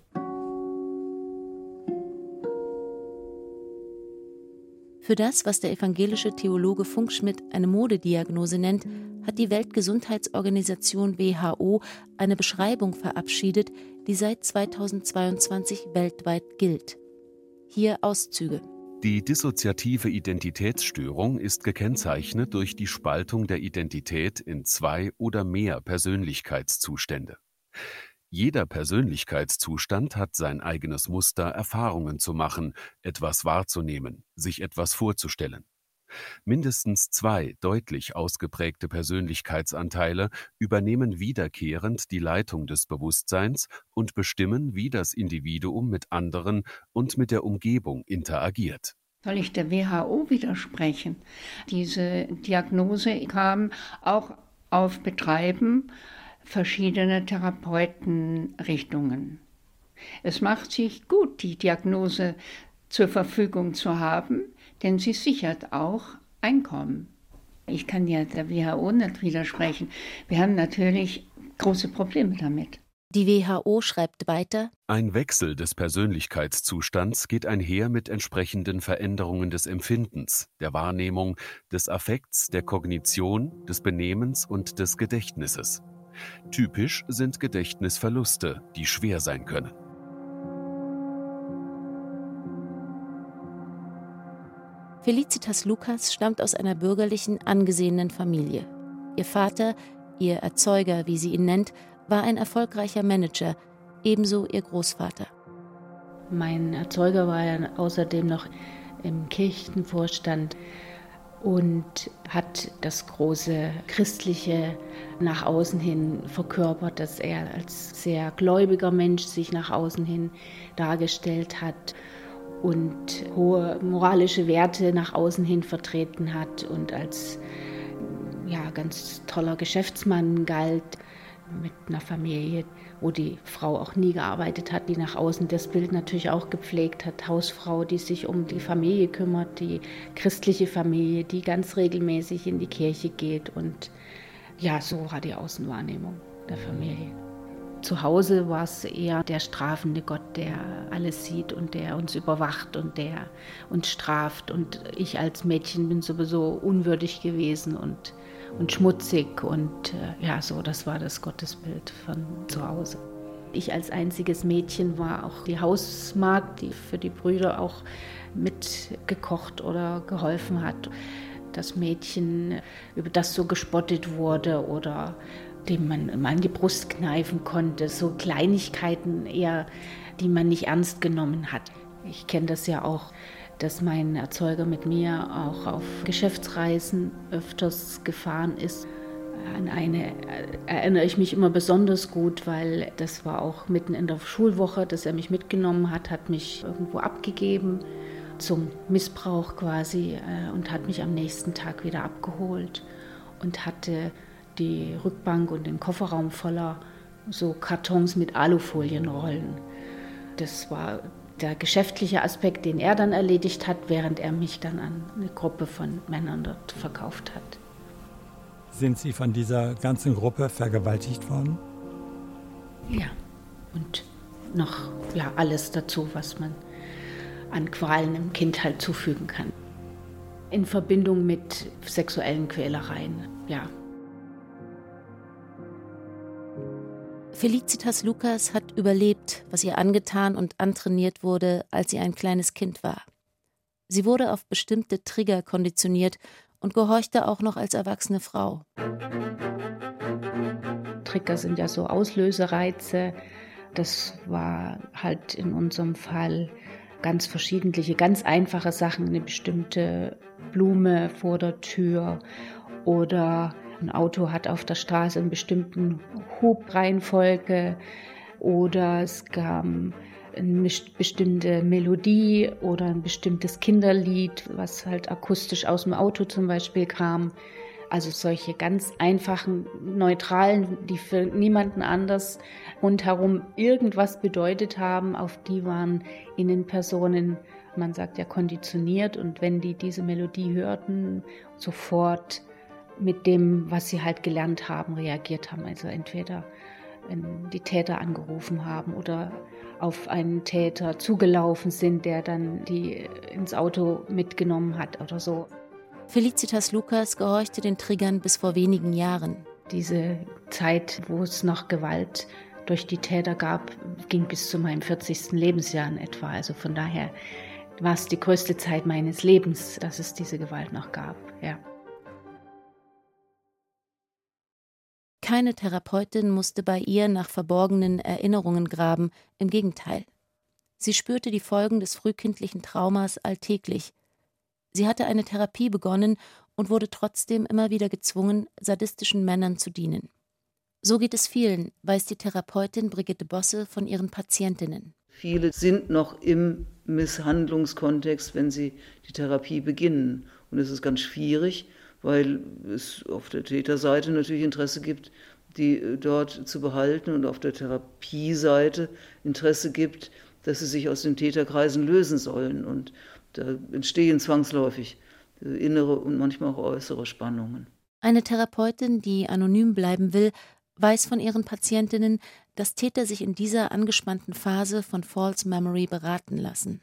Für das, was der evangelische Theologe Funkschmidt eine Modediagnose nennt, hat die Weltgesundheitsorganisation WHO eine Beschreibung verabschiedet, die seit 2022 weltweit gilt. Hier Auszüge. Die dissoziative Identitätsstörung ist gekennzeichnet durch die Spaltung der Identität in zwei oder mehr Persönlichkeitszustände. Jeder Persönlichkeitszustand hat sein eigenes Muster, Erfahrungen zu machen, etwas wahrzunehmen, sich etwas vorzustellen. Mindestens zwei deutlich ausgeprägte Persönlichkeitsanteile übernehmen wiederkehrend die Leitung des Bewusstseins und bestimmen, wie das Individuum mit anderen und mit der Umgebung interagiert. Soll ich der WHO widersprechen? Diese Diagnose kam auch auf Betreiben verschiedene Therapeutenrichtungen. Es macht sich gut, die Diagnose zur Verfügung zu haben, denn sie sichert auch Einkommen. Ich kann ja der WHO nicht widersprechen. Wir haben natürlich große Probleme damit. Die WHO schreibt weiter, ein Wechsel des Persönlichkeitszustands geht einher mit entsprechenden Veränderungen des Empfindens, der Wahrnehmung, des Affekts, der Kognition, des Benehmens und des Gedächtnisses. Typisch sind Gedächtnisverluste, die schwer sein können. Felicitas Lukas stammt aus einer bürgerlichen, angesehenen Familie. Ihr Vater, ihr Erzeuger, wie sie ihn nennt, war ein erfolgreicher Manager, ebenso ihr Großvater. Mein Erzeuger war ja außerdem noch im Kirchenvorstand und hat das große christliche nach außen hin verkörpert, dass er als sehr gläubiger Mensch sich nach außen hin dargestellt hat und hohe moralische Werte nach außen hin vertreten hat und als ja, ganz toller Geschäftsmann galt, mit einer Familie, wo die Frau auch nie gearbeitet hat, die nach außen das Bild natürlich auch gepflegt hat. Hausfrau, die sich um die Familie kümmert, die christliche Familie, die ganz regelmäßig in die Kirche geht. Und ja, so war die Außenwahrnehmung der Familie. Zu Hause war es eher der strafende Gott, der alles sieht und der uns überwacht und der uns straft. Und ich als Mädchen bin sowieso unwürdig gewesen und, und schmutzig. Und äh, ja, so, das war das Gottesbild von zu Hause. Ich als einziges Mädchen war auch die Hausmagd, die für die Brüder auch mitgekocht oder geholfen hat. Das Mädchen, über das so gespottet wurde oder dem man in die Brust kneifen konnte. So Kleinigkeiten eher, die man nicht ernst genommen hat. Ich kenne das ja auch, dass mein Erzeuger mit mir auch auf Geschäftsreisen öfters gefahren ist. An eine erinnere ich mich immer besonders gut, weil das war auch mitten in der Schulwoche, dass er mich mitgenommen hat, hat mich irgendwo abgegeben zum Missbrauch quasi äh, und hat mich am nächsten Tag wieder abgeholt und hatte die Rückbank und den Kofferraum voller so Kartons mit Alufolienrollen. Das war der geschäftliche Aspekt, den er dann erledigt hat, während er mich dann an eine Gruppe von Männern dort verkauft hat. Sind Sie von dieser ganzen Gruppe vergewaltigt worden? Ja, und noch ja, alles dazu, was man an Qualen im Kind halt zufügen kann. In Verbindung mit sexuellen Quälereien, ja. Felicitas Lukas hat überlebt, was ihr angetan und antrainiert wurde, als sie ein kleines Kind war. Sie wurde auf bestimmte Trigger konditioniert und gehorchte auch noch als erwachsene Frau. Trigger sind ja so Auslösereize. Das war halt in unserem Fall ganz verschiedentliche, ganz einfache Sachen, eine bestimmte Blume vor der Tür oder ein Auto hat auf der Straße einen bestimmten Hubreihenfolge oder es gab eine bestimmte Melodie oder ein bestimmtes Kinderlied, was halt akustisch aus dem Auto zum Beispiel kam. Also solche ganz einfachen, neutralen, die für niemanden anders rundherum irgendwas bedeutet haben, auf die waren Innenpersonen, man sagt ja konditioniert und wenn die diese Melodie hörten, sofort mit dem, was sie halt gelernt haben, reagiert haben. Also entweder die Täter angerufen haben oder auf einen Täter zugelaufen sind, der dann die ins Auto mitgenommen hat oder so. Felicitas Lukas gehorchte den Triggern bis vor wenigen Jahren. Diese Zeit, wo es noch Gewalt durch die Täter gab, ging bis zu meinem 40. Lebensjahr in etwa. Also von daher war es die größte Zeit meines Lebens, dass es diese Gewalt noch gab. Ja. Keine Therapeutin musste bei ihr nach verborgenen Erinnerungen graben, im Gegenteil. Sie spürte die Folgen des frühkindlichen Traumas alltäglich. Sie hatte eine Therapie begonnen und wurde trotzdem immer wieder gezwungen, sadistischen Männern zu dienen. So geht es vielen, weiß die Therapeutin Brigitte Bosse von ihren Patientinnen. Viele sind noch im Misshandlungskontext, wenn sie die Therapie beginnen. Und es ist ganz schwierig, weil es auf der Täterseite natürlich Interesse gibt, die dort zu behalten und auf der Therapieseite Interesse gibt, dass sie sich aus den Täterkreisen lösen sollen. Und da entstehen zwangsläufig innere und manchmal auch äußere Spannungen. Eine Therapeutin, die anonym bleiben will, weiß von ihren Patientinnen, dass Täter sich in dieser angespannten Phase von False Memory beraten lassen.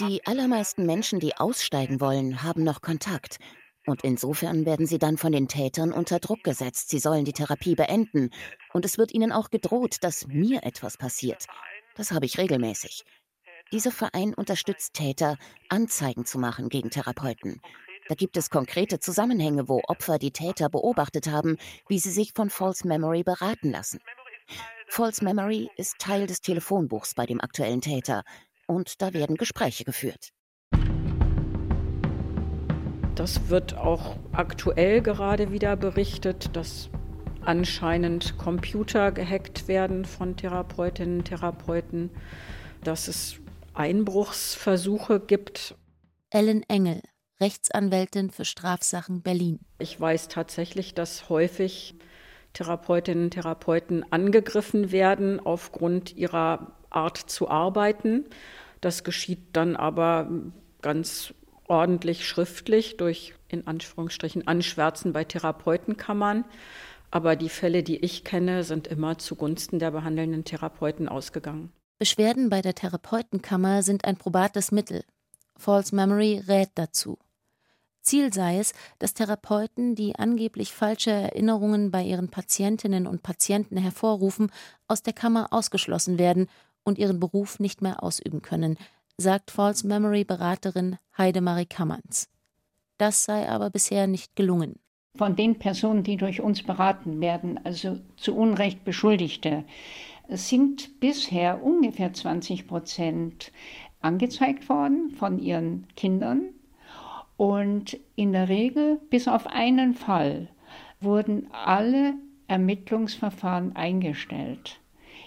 Die allermeisten Menschen, die aussteigen wollen, haben noch Kontakt. Und insofern werden sie dann von den Tätern unter Druck gesetzt. Sie sollen die Therapie beenden. Und es wird ihnen auch gedroht, dass mir etwas passiert. Das habe ich regelmäßig. Dieser Verein unterstützt Täter, Anzeigen zu machen gegen Therapeuten. Da gibt es konkrete Zusammenhänge, wo Opfer die Täter beobachtet haben, wie sie sich von False Memory beraten lassen. False Memory ist Teil des Telefonbuchs bei dem aktuellen Täter und da werden Gespräche geführt. Das wird auch aktuell gerade wieder berichtet, dass anscheinend Computer gehackt werden von Therapeutinnen und Therapeuten, dass es Einbruchsversuche gibt. Ellen Engel, Rechtsanwältin für Strafsachen Berlin. Ich weiß tatsächlich, dass häufig Therapeutinnen und Therapeuten angegriffen werden aufgrund ihrer Art zu arbeiten. Das geschieht dann aber ganz ordentlich schriftlich durch in Anführungsstrichen Anschwärzen bei Therapeutenkammern. Aber die Fälle, die ich kenne, sind immer zugunsten der behandelnden Therapeuten ausgegangen. Beschwerden bei der Therapeutenkammer sind ein probates Mittel. False Memory rät dazu. Ziel sei es, dass Therapeuten, die angeblich falsche Erinnerungen bei ihren Patientinnen und Patienten hervorrufen, aus der Kammer ausgeschlossen werden und ihren Beruf nicht mehr ausüben können, sagt False Memory Beraterin Heidemarie Kammerns. Das sei aber bisher nicht gelungen. Von den Personen, die durch uns beraten werden, also zu Unrecht Beschuldigte, sind bisher ungefähr 20 Prozent angezeigt worden von ihren Kindern. Und in der Regel, bis auf einen Fall, wurden alle Ermittlungsverfahren eingestellt.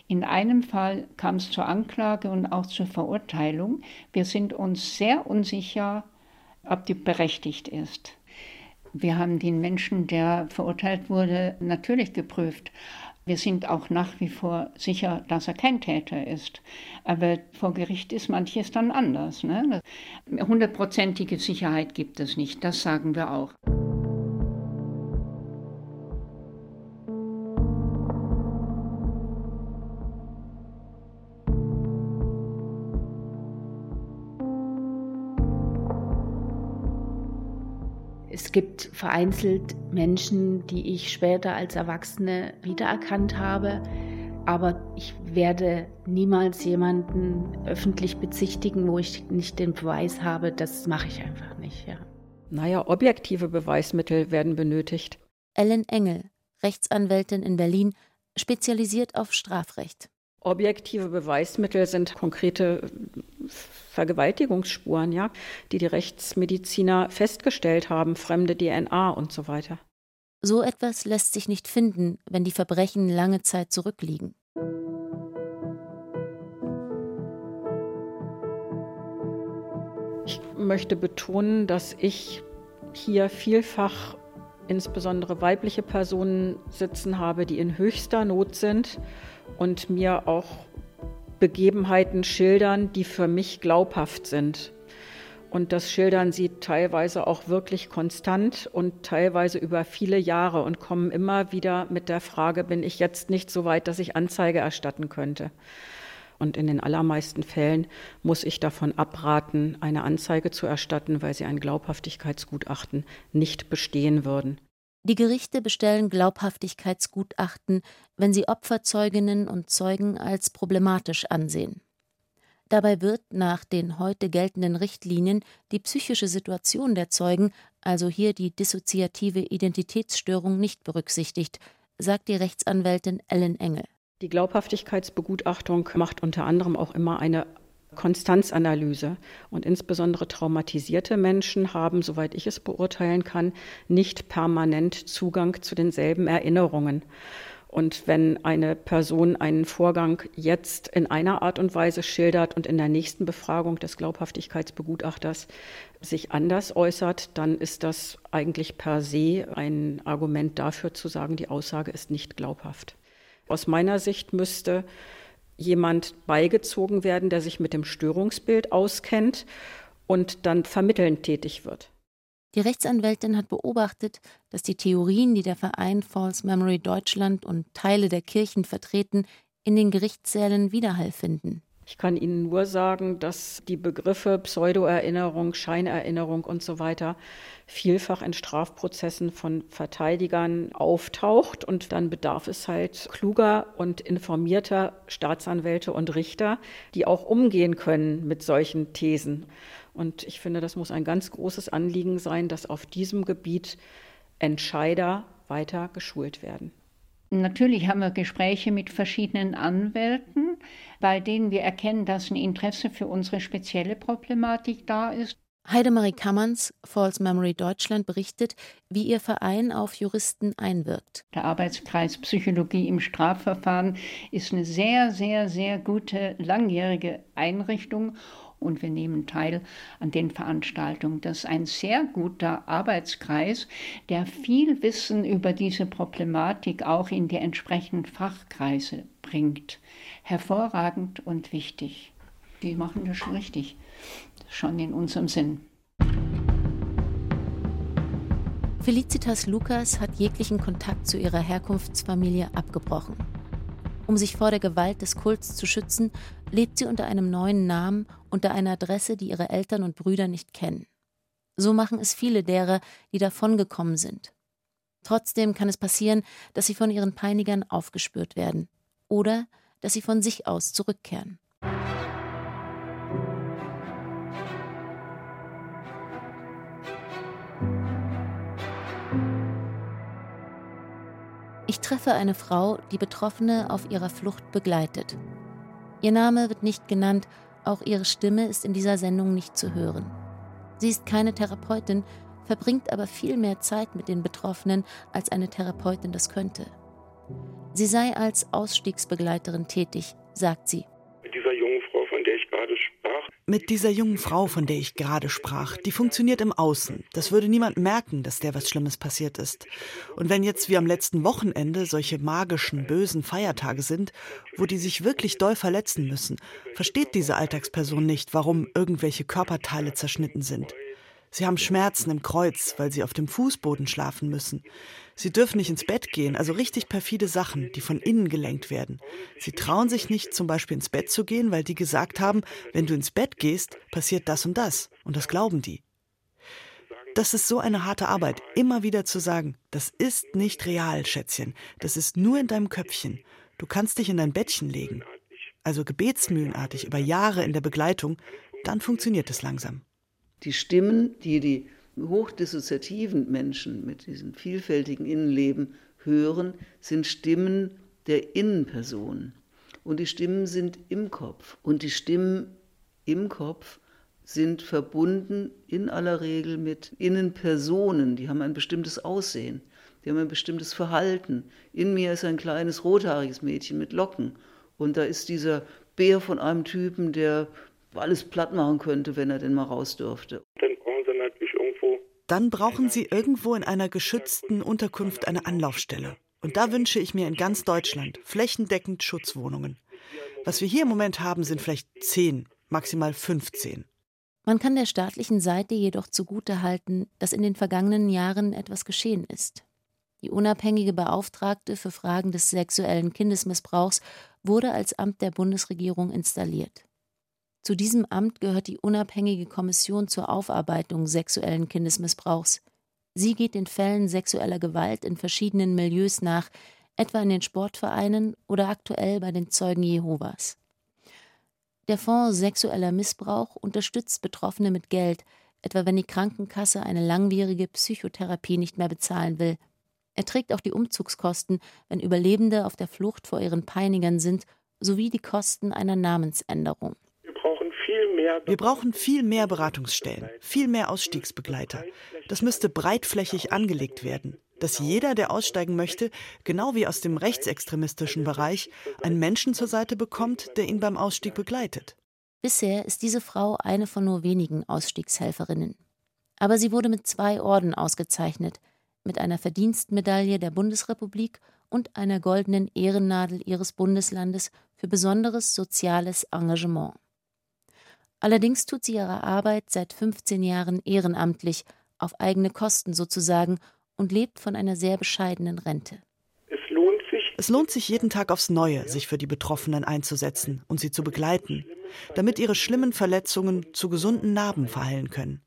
In einem Fall kam es zur Anklage und auch zur Verurteilung. Wir sind uns sehr unsicher, ob die berechtigt ist. Wir haben den Menschen, der verurteilt wurde, natürlich geprüft. Wir sind auch nach wie vor sicher, dass er kein Täter ist. Aber vor Gericht ist manches dann anders. Ne? Hundertprozentige Sicherheit gibt es nicht, das sagen wir auch. Es gibt vereinzelt Menschen, die ich später als Erwachsene wiedererkannt habe, aber ich werde niemals jemanden öffentlich bezichtigen, wo ich nicht den Beweis habe. Das mache ich einfach nicht. Ja. Naja, objektive Beweismittel werden benötigt. Ellen Engel, Rechtsanwältin in Berlin, spezialisiert auf Strafrecht. Objektive Beweismittel sind konkrete Vergewaltigungsspuren, ja, die die Rechtsmediziner festgestellt haben, fremde DNA und so weiter. So etwas lässt sich nicht finden, wenn die Verbrechen lange Zeit zurückliegen. Ich möchte betonen, dass ich hier vielfach insbesondere weibliche Personen sitzen habe, die in höchster Not sind und mir auch Begebenheiten schildern, die für mich glaubhaft sind. Und das schildern sie teilweise auch wirklich konstant und teilweise über viele Jahre und kommen immer wieder mit der Frage, bin ich jetzt nicht so weit, dass ich Anzeige erstatten könnte? Und in den allermeisten Fällen muss ich davon abraten, eine Anzeige zu erstatten, weil sie ein Glaubhaftigkeitsgutachten nicht bestehen würden. Die Gerichte bestellen Glaubhaftigkeitsgutachten, wenn sie Opferzeuginnen und Zeugen als problematisch ansehen. Dabei wird nach den heute geltenden Richtlinien die psychische Situation der Zeugen, also hier die dissoziative Identitätsstörung, nicht berücksichtigt, sagt die Rechtsanwältin Ellen Engel. Die Glaubhaftigkeitsbegutachtung macht unter anderem auch immer eine Konstanzanalyse. Und insbesondere traumatisierte Menschen haben, soweit ich es beurteilen kann, nicht permanent Zugang zu denselben Erinnerungen. Und wenn eine Person einen Vorgang jetzt in einer Art und Weise schildert und in der nächsten Befragung des Glaubhaftigkeitsbegutachters sich anders äußert, dann ist das eigentlich per se ein Argument dafür zu sagen, die Aussage ist nicht glaubhaft. Aus meiner Sicht müsste jemand beigezogen werden, der sich mit dem Störungsbild auskennt und dann vermittelnd tätig wird. Die Rechtsanwältin hat beobachtet, dass die Theorien, die der Verein False Memory Deutschland und Teile der Kirchen vertreten, in den Gerichtssälen Widerhall finden. Ich kann Ihnen nur sagen, dass die Begriffe Pseudoerinnerung, Scheinerinnerung und so weiter vielfach in Strafprozessen von Verteidigern auftaucht und dann bedarf es halt kluger und informierter Staatsanwälte und Richter, die auch umgehen können mit solchen Thesen. Und ich finde, das muss ein ganz großes Anliegen sein, dass auf diesem Gebiet Entscheider weiter geschult werden. Natürlich haben wir Gespräche mit verschiedenen Anwälten, bei denen wir erkennen, dass ein Interesse für unsere spezielle Problematik da ist. Heidemarie Kammerns, False Memory Deutschland, berichtet, wie ihr Verein auf Juristen einwirkt. Der Arbeitskreis Psychologie im Strafverfahren ist eine sehr, sehr, sehr gute langjährige Einrichtung und wir nehmen teil an den Veranstaltungen. Das ist ein sehr guter Arbeitskreis, der viel Wissen über diese Problematik auch in die entsprechenden Fachkreise bringt. Hervorragend und wichtig. Die machen das schon richtig, schon in unserem Sinn. Felicitas Lukas hat jeglichen Kontakt zu ihrer Herkunftsfamilie abgebrochen. Um sich vor der Gewalt des Kults zu schützen, lebt sie unter einem neuen Namen, unter einer Adresse, die ihre Eltern und Brüder nicht kennen. So machen es viele derer, die davongekommen sind. Trotzdem kann es passieren, dass sie von ihren Peinigern aufgespürt werden oder dass sie von sich aus zurückkehren. Ich treffe eine Frau, die Betroffene auf ihrer Flucht begleitet. Ihr Name wird nicht genannt, auch ihre Stimme ist in dieser Sendung nicht zu hören. Sie ist keine Therapeutin, verbringt aber viel mehr Zeit mit den Betroffenen, als eine Therapeutin das könnte. Sie sei als Ausstiegsbegleiterin tätig, sagt sie. Mit dieser jungen Frau, von der ich gerade sprach, die funktioniert im Außen. Das würde niemand merken, dass der was Schlimmes passiert ist. Und wenn jetzt wie am letzten Wochenende solche magischen, bösen Feiertage sind, wo die sich wirklich doll verletzen müssen, versteht diese Alltagsperson nicht, warum irgendwelche Körperteile zerschnitten sind. Sie haben Schmerzen im Kreuz, weil sie auf dem Fußboden schlafen müssen. Sie dürfen nicht ins Bett gehen, also richtig perfide Sachen, die von innen gelenkt werden. Sie trauen sich nicht, zum Beispiel ins Bett zu gehen, weil die gesagt haben, wenn du ins Bett gehst, passiert das und das. Und das glauben die. Das ist so eine harte Arbeit, immer wieder zu sagen, das ist nicht real, Schätzchen, das ist nur in deinem Köpfchen. Du kannst dich in dein Bettchen legen. Also gebetsmühlenartig über Jahre in der Begleitung, dann funktioniert es langsam. Die Stimmen, die die hochdissoziativen Menschen mit diesem vielfältigen Innenleben hören, sind Stimmen der Innenperson. Und die Stimmen sind im Kopf. Und die Stimmen im Kopf sind verbunden in aller Regel mit Innenpersonen. Die haben ein bestimmtes Aussehen. Die haben ein bestimmtes Verhalten. In mir ist ein kleines rothaariges Mädchen mit Locken. Und da ist dieser Bär von einem Typen, der alles platt machen könnte, wenn er denn mal raus dürfte. Dann brauchen sie natürlich irgendwo. Dann brauchen sie irgendwo in einer geschützten Unterkunft eine Anlaufstelle. Und da wünsche ich mir in ganz Deutschland flächendeckend Schutzwohnungen. Was wir hier im Moment haben, sind vielleicht zehn, maximal 15. Man kann der staatlichen Seite jedoch zugutehalten, dass in den vergangenen Jahren etwas geschehen ist. Die unabhängige Beauftragte für Fragen des sexuellen Kindesmissbrauchs wurde als Amt der Bundesregierung installiert. Zu diesem Amt gehört die unabhängige Kommission zur Aufarbeitung sexuellen Kindesmissbrauchs. Sie geht den Fällen sexueller Gewalt in verschiedenen Milieus nach, etwa in den Sportvereinen oder aktuell bei den Zeugen Jehovas. Der Fonds Sexueller Missbrauch unterstützt Betroffene mit Geld, etwa wenn die Krankenkasse eine langwierige Psychotherapie nicht mehr bezahlen will. Er trägt auch die Umzugskosten, wenn Überlebende auf der Flucht vor ihren Peinigern sind, sowie die Kosten einer Namensänderung. Wir brauchen viel mehr Beratungsstellen, viel mehr Ausstiegsbegleiter. Das müsste breitflächig angelegt werden, dass jeder, der aussteigen möchte, genau wie aus dem rechtsextremistischen Bereich, einen Menschen zur Seite bekommt, der ihn beim Ausstieg begleitet. Bisher ist diese Frau eine von nur wenigen Ausstiegshelferinnen. Aber sie wurde mit zwei Orden ausgezeichnet, mit einer Verdienstmedaille der Bundesrepublik und einer goldenen Ehrennadel ihres Bundeslandes für besonderes soziales Engagement. Allerdings tut sie ihre Arbeit seit 15 Jahren ehrenamtlich, auf eigene Kosten sozusagen, und lebt von einer sehr bescheidenen Rente. Es lohnt sich, es lohnt sich jeden Tag aufs Neue, sich für die Betroffenen einzusetzen und sie zu begleiten, damit ihre schlimmen Verletzungen zu gesunden Narben verheilen können.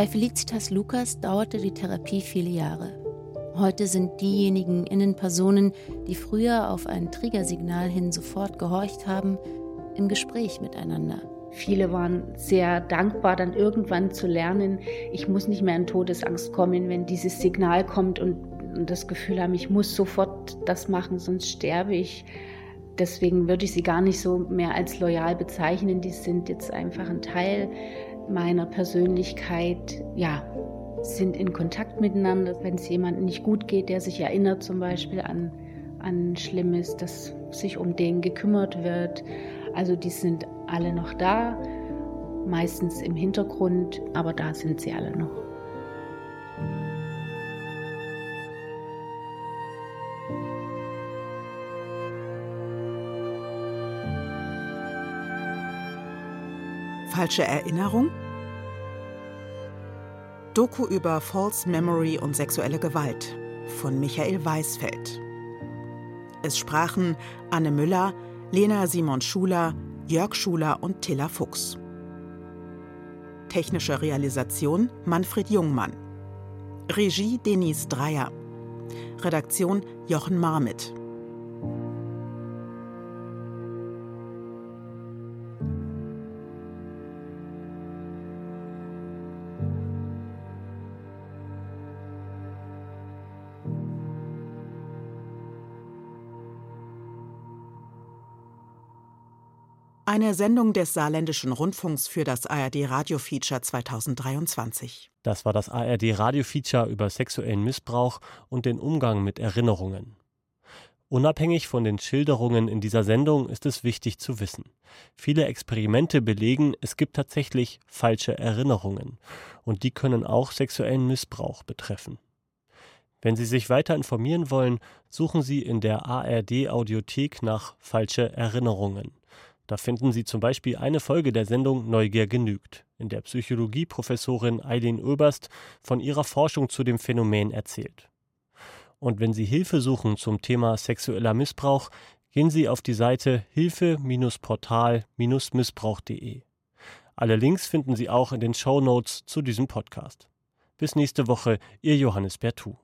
Bei Felicitas Lukas dauerte die Therapie viele Jahre. Heute sind diejenigen Innenpersonen, die früher auf ein Triggersignal hin sofort gehorcht haben, im Gespräch miteinander. Viele waren sehr dankbar, dann irgendwann zu lernen, ich muss nicht mehr in Todesangst kommen, wenn dieses Signal kommt und, das Gefühl haben, ich muss sofort das machen, sonst sterbe ich. Deswegen würde ich sie gar nicht so mehr als loyal bezeichnen. Die sind jetzt einfach ein Teil meiner Persönlichkeit, ja, sind in Kontakt miteinander. Wenn es jemandem nicht gut geht, der sich erinnert zum Beispiel an, an Schlimmes, dass sich um den gekümmert wird. Also die sind alle noch da, meistens im Hintergrund, aber da sind sie alle noch. Falsche Erinnerung? Doku über False Memory und sexuelle Gewalt von Michael Weisfeld. Es sprachen Anne Müller, Lena Simon Schuler, Jörg Schuler und Tilla Fuchs. Technische Realisation Manfred Jungmann. Regie Denise Dreier. Redaktion Jochen Marmit. Eine Sendung des Saarländischen Rundfunks für das ARD Radio Feature 2023. Das war das ARD Radio Feature über sexuellen Missbrauch und den Umgang mit Erinnerungen. Unabhängig von den Schilderungen in dieser Sendung ist es wichtig zu wissen. Viele Experimente belegen, es gibt tatsächlich falsche Erinnerungen und die können auch sexuellen Missbrauch betreffen. Wenn Sie sich weiter informieren wollen, suchen Sie in der ARD Audiothek nach falsche Erinnerungen. Da finden Sie zum Beispiel eine Folge der Sendung Neugier genügt, in der Psychologieprofessorin Eileen Oberst von ihrer Forschung zu dem Phänomen erzählt. Und wenn Sie Hilfe suchen zum Thema sexueller Missbrauch, gehen Sie auf die Seite hilfe-portal-missbrauch.de. Alle Links finden Sie auch in den Show Notes zu diesem Podcast. Bis nächste Woche, Ihr Johannes Bertou.